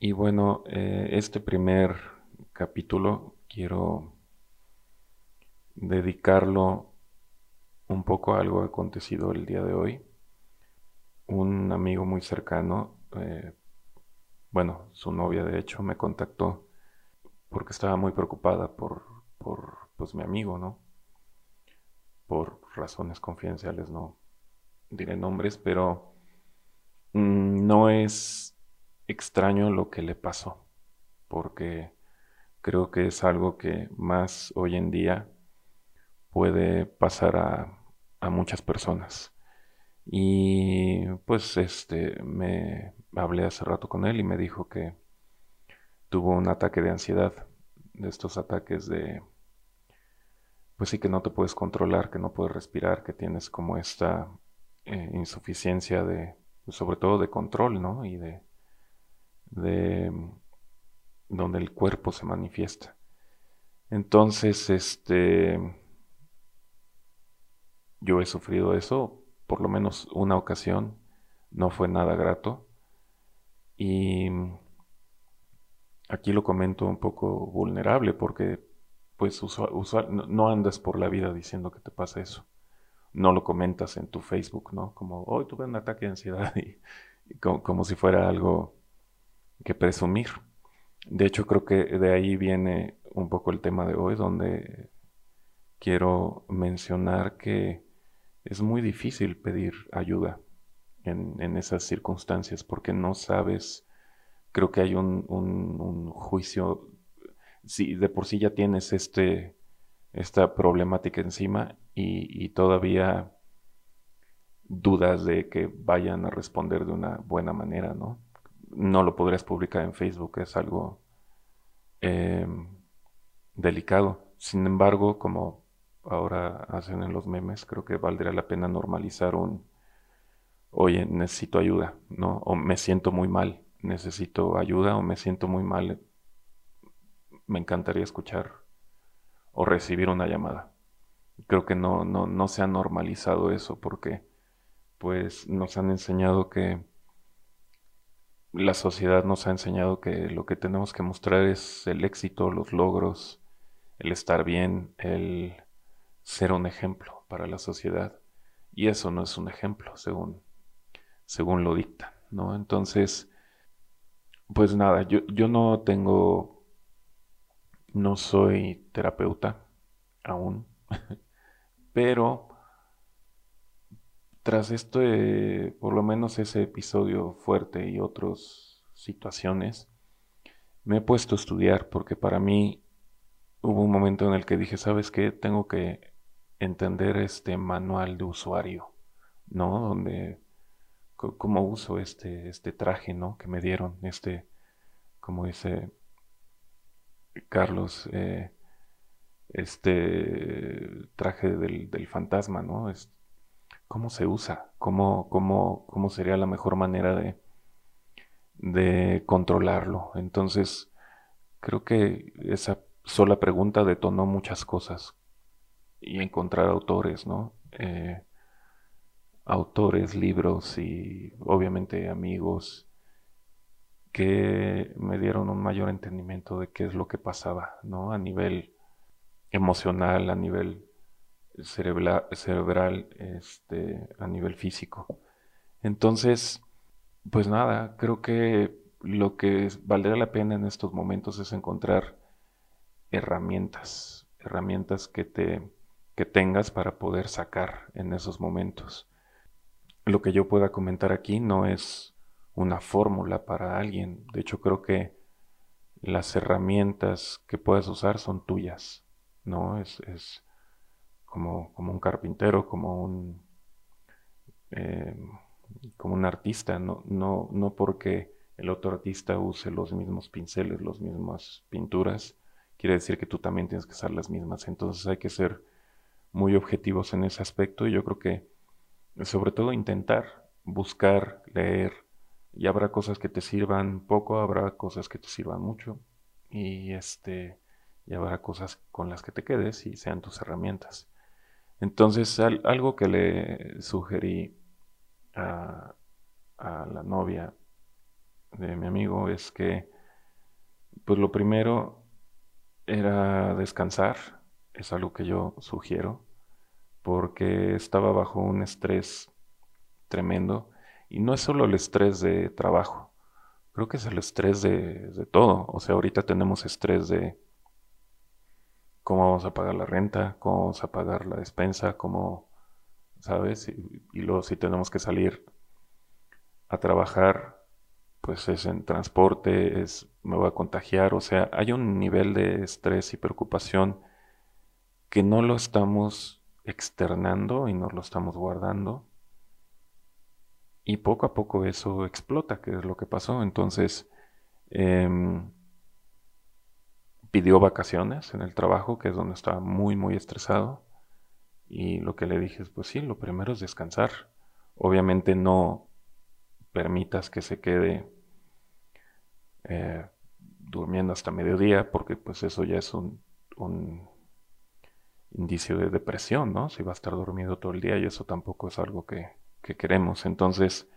Y bueno, eh, este primer capítulo quiero dedicarlo un poco a algo acontecido el día de hoy. Un amigo muy cercano, eh, bueno, su novia de hecho, me contactó porque estaba muy preocupada por, por pues mi amigo, ¿no? Por razones confidenciales, no diré nombres, pero mm, no es extraño lo que le pasó, porque creo que es algo que más hoy en día puede pasar a, a muchas personas. Y pues este me hablé hace rato con él y me dijo que tuvo un ataque de ansiedad, de estos ataques de pues sí que no te puedes controlar, que no puedes respirar, que tienes como esta eh, insuficiencia de, sobre todo de control, ¿no? Y de, de donde el cuerpo se manifiesta. Entonces, este, yo he sufrido eso por lo menos una ocasión, no fue nada grato. Y aquí lo comento un poco vulnerable porque pues usual, no, andas por la vida diciendo que te pasa eso. No lo comentas en tu Facebook, ¿no? Como, hoy tuve un ataque de ansiedad y, como, si fuera algo que presumir. De hecho, creo que de ahí viene un poco el tema de hoy, donde quiero mencionar que es muy difícil pedir ayuda en, esas circunstancias porque no sabes, creo que hay un, un juicio si de por sí ya tienes este, esta problemática encima y, todavía dudas de que vayan a responder de una buena manera, ¿no? No lo podrías publicar en Facebook, es algo em, delicado. Sin embargo, como ahora hacen en los memes, creo que valdría la pena normalizar un, oye, necesito ayuda, ¿no? O me siento muy mal, necesito ayuda o me siento muy mal me encantaría escuchar o recibir una llamada. Creo que no, no, no se ha normalizado eso porque pues nos han enseñado que la sociedad nos ha enseñado que lo que tenemos que mostrar es el éxito, los logros, el estar bien, el ser un ejemplo para la sociedad. Y eso no es un ejemplo, según, según lo dicta, ¿no? Entonces, pues nada, yo, yo no tengo no soy terapeuta aún, pero tras este, por lo menos ese episodio fuerte y otras situaciones, me he puesto a estudiar porque para mí hubo un momento en el que dije, ¿sabes qué? Tengo que entender este manual de usuario, ¿no? Donde, cómo uso este, este traje, ¿no? Que me dieron, este, como dice, Carlos, eh, este traje del, fantasma, ¿no? Es, ¿Cómo se usa? ¿Cómo, cómo, cómo sería la mejor manera de, de controlarlo? Entonces, creo que esa sola pregunta detonó muchas cosas y encontrar autores, ¿no? Eh, autores, libros y obviamente amigos que me dieron un mayor entendimiento de qué es lo que pasaba, ¿no? A nivel emocional, a nivel cerebral, este, a nivel físico. Entonces, pues nada, creo que lo que valdría la pena en estos momentos es encontrar herramientas, herramientas que te que tengas para poder sacar en esos momentos. Lo que yo pueda comentar aquí no es una fórmula para alguien. De hecho, creo que las herramientas que puedes usar son tuyas, ¿no? Es, es como, como, un carpintero, como un, eh, como un artista, no, no, no porque el otro artista use los mismos pinceles, las mismas pinturas, quiere decir que tú también tienes que usar las mismas. Entonces hay que ser muy objetivos en ese aspecto y yo creo que sobre todo intentar buscar, leer, y habrá cosas que te sirvan poco, habrá cosas que te sirvan mucho y este y habrá cosas con las que te quedes y sean tus herramientas. Entonces, algo que le sugerí a, a, la novia de mi amigo es que, pues lo primero era descansar, es algo que yo sugiero, porque estaba bajo un estrés tremendo, y no es solo el estrés de trabajo, creo que es el estrés de, de todo, o sea, ahorita tenemos estrés de cómo vamos a pagar la renta, cómo vamos a pagar la despensa, cómo, ¿sabes? Y, luego si tenemos que salir a trabajar, pues es en transporte, me voy a contagiar, o sea, hay un nivel de estrés y preocupación que no lo estamos externando y no lo estamos guardando. Y poco a poco eso explota, que es lo que pasó. Entonces, em, pidió vacaciones en el trabajo, que es donde estaba muy, muy estresado. Y lo que le dije es, pues sí, lo primero es descansar. Obviamente no permitas que se quede eh, durmiendo hasta mediodía, porque pues eso ya es un, indicio de depresión, ¿no? Si va a estar dormido todo el día y eso tampoco es algo que, queremos. Entonces,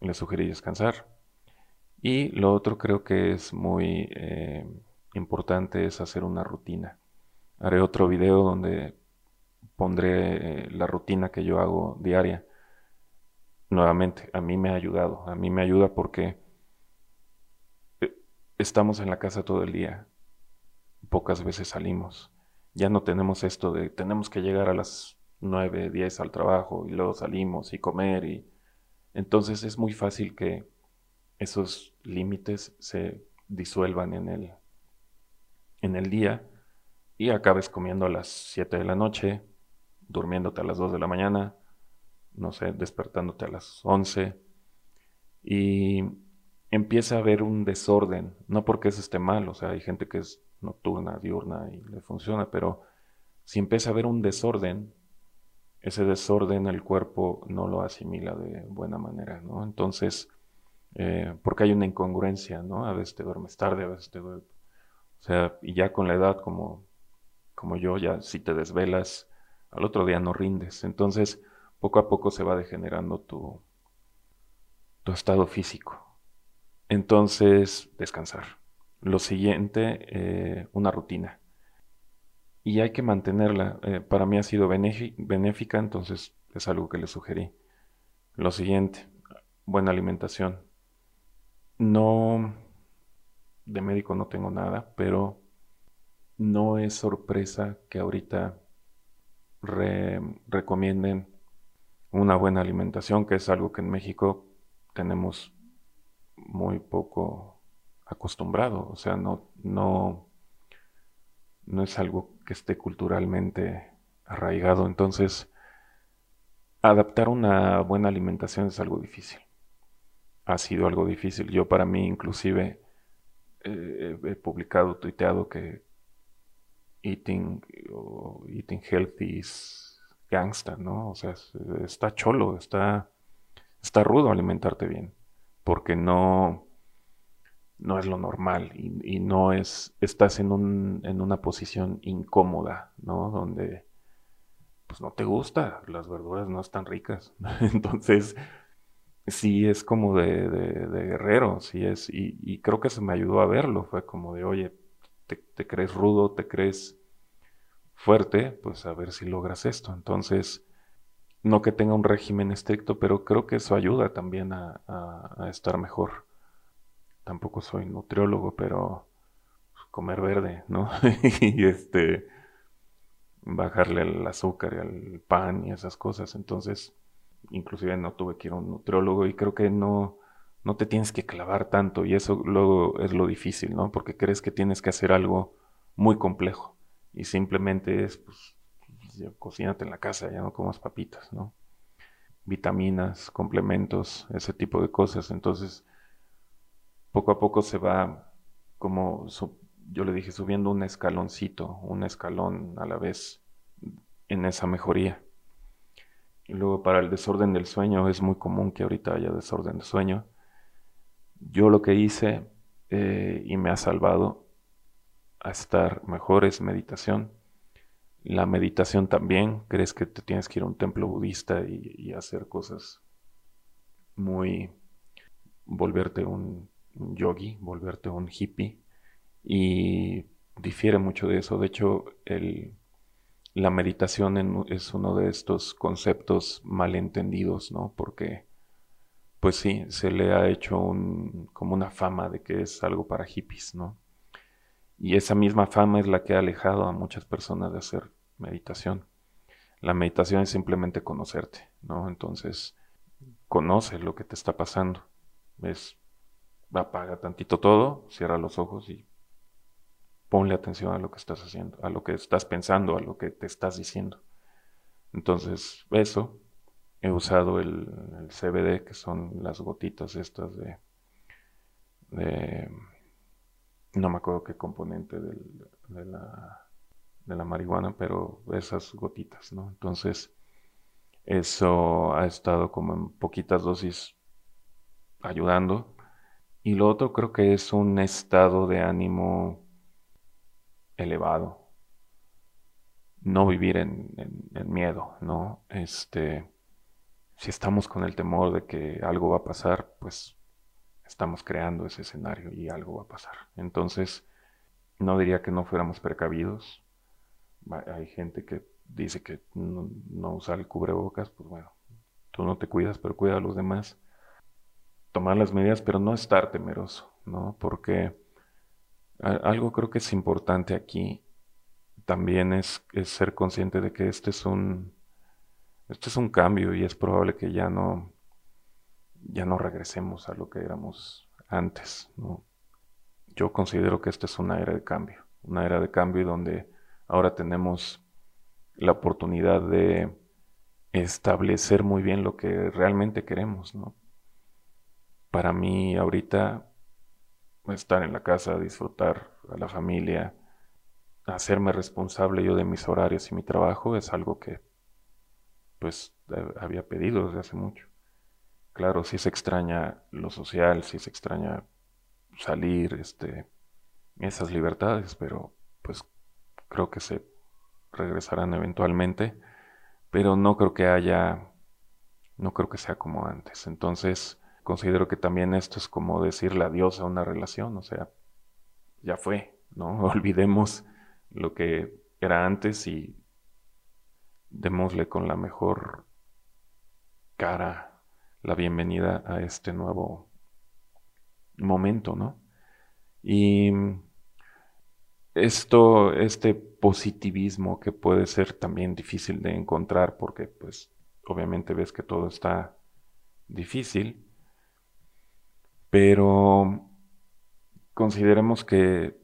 le sugerí descansar. Y lo otro creo que es muy eh, importante es hacer una rutina. Haré otro video donde pondré eh, la rutina que yo hago diaria. Nuevamente, a mí me ha ayudado. A mí me ayuda porque estamos en la casa todo el día. Pocas veces salimos. Ya no tenemos esto de tenemos que llegar a las 9, 10 al trabajo y luego salimos y comer y entonces es muy fácil que esos límites se disuelvan en el en el día y acabes comiendo a las 7 de la noche, durmiéndote a las 2 de la mañana, no sé, despertándote a las 11 y empieza a haber un desorden, no porque eso esté mal, o sea, hay gente que es nocturna, diurna y le funciona, pero si empieza a haber un desorden, ese desorden el cuerpo no lo asimila de buena manera, ¿no? Entonces, eh, porque hay una incongruencia, ¿no? A veces te duermes tarde, a veces te duermes... O sea, y ya con la edad, como, como yo, ya si te desvelas, al otro día no rindes. Entonces, poco a poco se va degenerando tu, tu estado físico. Entonces, descansar. Lo siguiente, eh, una rutina. Y hay que mantenerla. Eh, para mí ha sido benéfica, entonces es algo que le sugerí. Lo siguiente, buena alimentación. No, de médico no tengo nada, pero no es sorpresa que ahorita recomienden una buena alimentación, que es algo que en México tenemos muy poco acostumbrado, o sea, no, no, no es algo que esté culturalmente arraigado, entonces adaptar una buena alimentación es algo difícil. Ha sido algo difícil. Yo para mí inclusive eh, he publicado, tuiteado que eating eating healthy es gangsta, ¿no? O sea, está cholo, está, está rudo alimentarte bien porque no, no es lo normal y, no es, estás en, un, en una posición incómoda, ¿no? Donde pues no te gusta, las verduras no están ricas. Entonces, sí es como de, guerrero, sí es, y, creo que se me ayudó a verlo, fue como de, oye, te, crees rudo, te crees fuerte, pues a ver si logras esto. Entonces, no que tenga un régimen estricto, pero creo que eso ayuda también a, estar mejor. Tampoco soy nutriólogo, pero comer verde, ¿no? y este bajarle el azúcar y el pan y esas cosas. Entonces, inclusive no tuve que ir a un nutriólogo y creo que no, no te tienes que clavar tanto y eso luego es lo difícil, ¿no? Porque crees que tienes que hacer algo muy complejo y simplemente es pues, cocínate en la casa, ya no comas papitas, ¿no? Vitaminas, complementos, ese tipo de cosas. Entonces, poco a poco se va como, yo le dije, subiendo un escaloncito, un escalón a la vez en esa mejoría. Luego para el desorden del sueño, es muy común que ahorita haya desorden de sueño. Yo lo que hice eh, y me ha salvado a estar mejor es meditación la meditación también, crees que te tienes que ir a un templo budista y, hacer cosas muy, volverte un yogi, volverte un hippie. Y difiere mucho de eso. De hecho, la meditación es uno de estos conceptos malentendidos, ¿no? Porque, pues sí, se le ha hecho como una fama de que es algo para hippies, ¿no? Y esa misma fama es la que ha alejado a muchas personas de hacer meditación. La meditación es simplemente conocerte, ¿no? Entonces, conoce lo que te está pasando. Es, apaga tantito todo, cierra los ojos y ponle atención a lo que estás haciendo, a lo que estás pensando, a lo que te estás diciendo. Entonces, eso, he usado el, CBD, que son las gotitas estas de, no me acuerdo qué componente de, la, de la marihuana, pero esas gotitas, ¿no? Entonces, eso ha estado como en poquitas dosis ayudando. Y lo otro creo que es un estado de ánimo elevado. No vivir en, miedo, ¿no? Este, si estamos con el temor de que algo va a pasar, pues estamos creando ese escenario y algo va a pasar. Entonces, no diría que no fuéramos precavidos. Hay gente que dice que no, no el cubrebocas, pues bueno, tú no te cuidas, pero cuida a los demás. Tomar las medidas, pero no estar temeroso, ¿no? Porque algo creo que es importante aquí también es, ser consciente de que este es un este es un cambio y es probable que ya no ya no regresemos a lo que éramos antes. Yo considero que esta es una era de cambio, una era de cambio donde ahora tenemos la oportunidad de establecer muy bien lo que realmente queremos, ¿no? Para mí ahorita estar en la casa, disfrutar a la familia, hacerme responsable yo de mis horarios y mi trabajo es algo que pues había pedido desde hace mucho. Claro, si se extraña lo social, si se extraña salir, este, esas libertades, pero pues creo que se regresarán eventualmente, pero no creo que haya, no creo que sea como antes. Entonces, considero que también esto es como decirle adiós a una relación, o sea, ya fue, ¿no? Olvidemos lo que era antes y démosle con la mejor cara la bienvenida a este nuevo momento, ¿no? Y esto, este positivismo que puede ser también difícil de encontrar porque pues obviamente ves que todo está difícil, pero consideremos que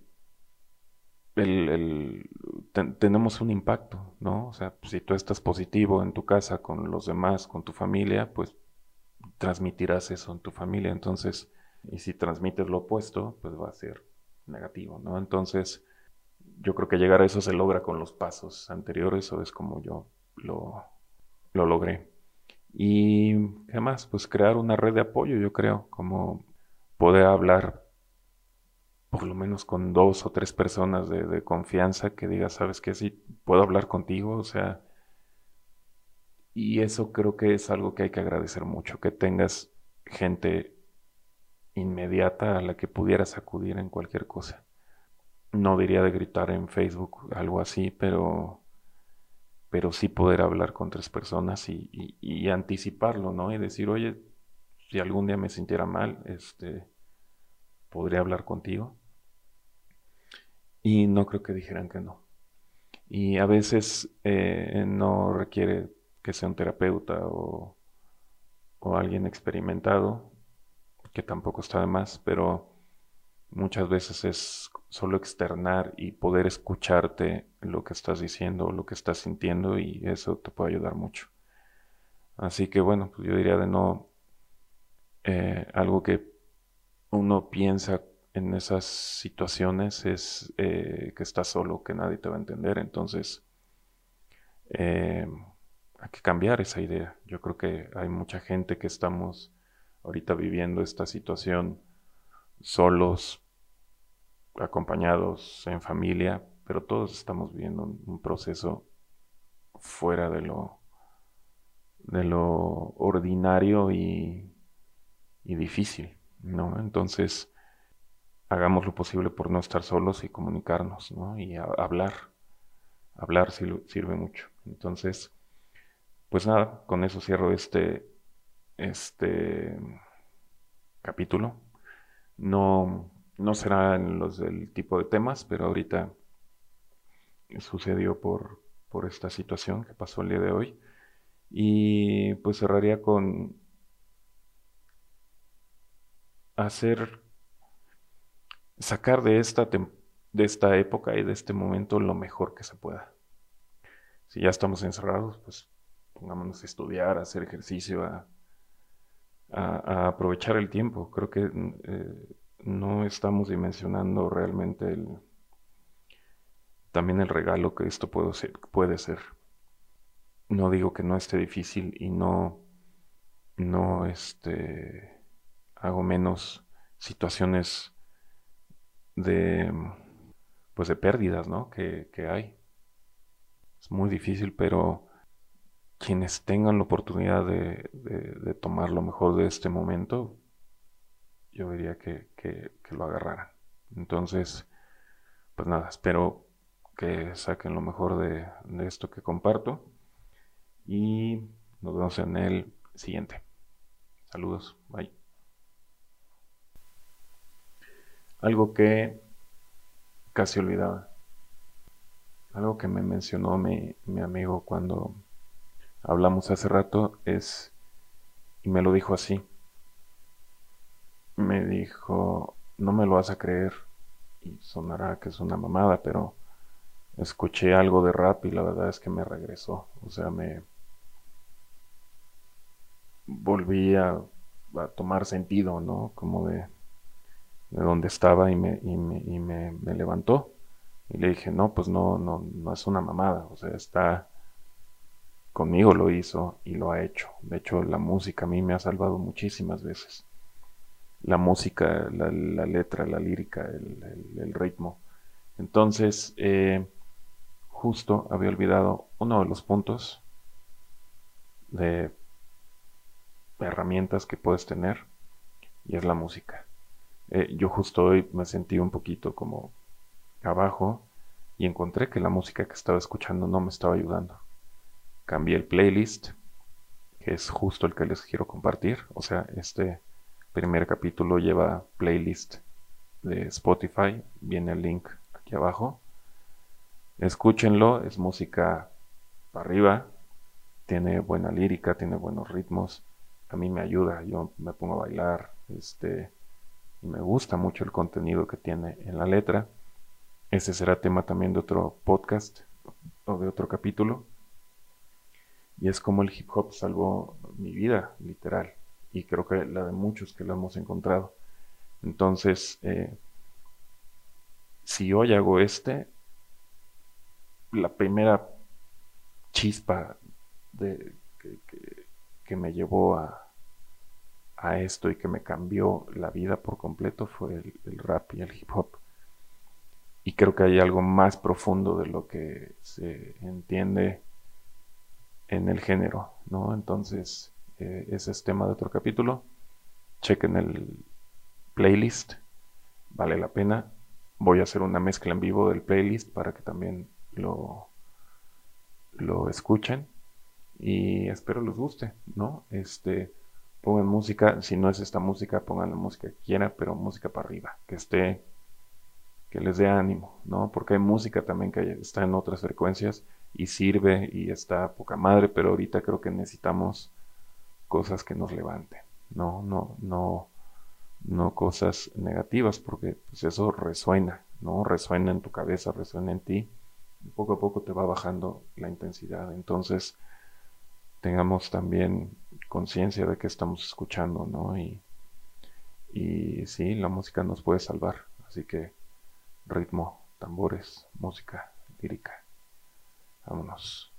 tenemos un impacto, ¿no? O sea, si tú estás positivo en tu casa, con los demás, con tu familia, pues transmitirás eso en tu familia. Entonces, y si transmites lo opuesto, pues va a ser negativo, ¿no? Entonces, yo creo que llegar a eso se logra con los pasos anteriores, o es como yo lo, lo logré. Y además, pues crear una red de apoyo, yo creo, como poder hablar por lo menos con dos o tres personas de, confianza que diga, sabes que sí, puedo hablar contigo, o sea, y eso creo que es algo que hay que agradecer mucho, que tengas gente inmediata a la que pudieras acudir en cualquier cosa no diría de gritar en Facebook, algo así, pero, pero sí poder hablar con tres personas y, anticiparlo, ¿no? Y decir, oye, si algún día me sintiera mal, este, podría hablar contigo. Y no creo que dijeran que no. Y a veces eh, no requiere que sea un terapeuta o, o alguien experimentado, que tampoco está de más, pero muchas veces es solo externar y poder escucharte lo que estás diciendo, lo que estás sintiendo y eso te puede ayudar mucho. Así que bueno, pues yo diría de no eh, algo que uno piensa en esas situaciones es eh, que estás solo, que nadie te va a entender. Entonces, eh, hay que cambiar esa idea. Yo creo que hay mucha gente que estamos ahorita viviendo esta situación solos, acompañados en familia, pero todos estamos viviendo un, proceso fuera de lo, de lo ordinario y, y difícil, ¿no? Entonces, hagamos lo posible por no estar solos y comunicarnos, ¿no? Y hablar. Hablar sirve mucho. Entonces, pues nada, con eso cierro este, este capítulo. No, no será en los del tipo de temas, pero ahorita sucedió por, por esta situación que pasó el día de hoy. Y pues cerraría con hacer, sacar de esta, de esta época y de este momento lo mejor que se pueda. Si ya estamos encerrados, pues pongámonos a estudiar, a hacer ejercicio, a, aprovechar el tiempo. Creo que eh, no estamos dimensionando realmente el, también el regalo que esto puede ser, puede ser. No digo que no esté difícil y no, no este, hago menos situaciones de, pues de pérdidas, ¿no? Que, que hay. Es muy difícil, pero quienes tengan la oportunidad de, de, tomar lo mejor de este momento, yo diría que, que, lo agarraran. Entonces, pues nada, espero que saquen lo mejor de, de esto que comparto y nos vemos en el siguiente. Saludos, bye. Algo que casi olvidaba. Algo que me mencionó mi, mi amigo cuando hablamos hace rato es, y me lo dijo así, me dijo, no me lo vas a creer, y sonará que es una mamada, pero escuché algo de rap y la verdad es que me regresó, o sea, me volví a, tomar sentido, ¿no? Como de, de donde estaba y, me, y, me, y me, levantó. Y le dije, no, pues no, no, no es una mamada, o sea, está conmigo lo hizo y lo ha hecho. De hecho, la música a mí me ha salvado muchísimas veces. La música, la, letra, la lírica, el, ritmo. Entonces, eh, justo había olvidado uno de los puntos de herramientas que puedes tener y es la música. Eh, yo justo hoy me sentí un poquito como abajo y encontré que la música que estaba escuchando no me estaba ayudando cambié el playlist, que es justo el que les quiero compartir. O sea, este primer capítulo lleva playlist de Spotify, viene el link aquí abajo. Escúchenlo, es música para arriba, tiene buena lírica, tiene buenos ritmos. A mí me ayuda, yo me pongo a bailar, este, y me gusta mucho el contenido que tiene en la letra. Ese será tema también de otro podcast o de otro capítulo. Y es como el hip hop salvó mi vida, literal. Y creo que la de muchos que lo hemos encontrado. Entonces, eh, si hoy hago este, la primera chispa de, que, me llevó a, a, esto y que me cambió la vida por completo fue el, rap y el hip hop. Y creo que hay algo más profundo de lo que se entiende en el género, ¿no? Entonces, eh, ese es tema de otro capítulo. Chequen el playlist, vale la pena. Voy a hacer una mezcla en vivo del playlist para que también lo, lo escuchen y espero les guste, ¿no? Este, pongan música, si no es esta música, pongan la música que quieran, pero música para arriba, que esté, que les dé ánimo, ¿no? Porque hay música también que está en otras frecuencias y sirve y está poca madre, pero ahorita creo que necesitamos cosas que nos levanten, no, no, no, no cosas negativas, porque pues eso resuena, ¿no? Resuena en tu cabeza, resuena en ti, y poco a poco te va bajando la intensidad. Entonces, tengamos también conciencia de que estamos escuchando, ¿no? Y, y sí, la música nos puede salvar, así que ritmo, tambores, música lírica. Vámonos.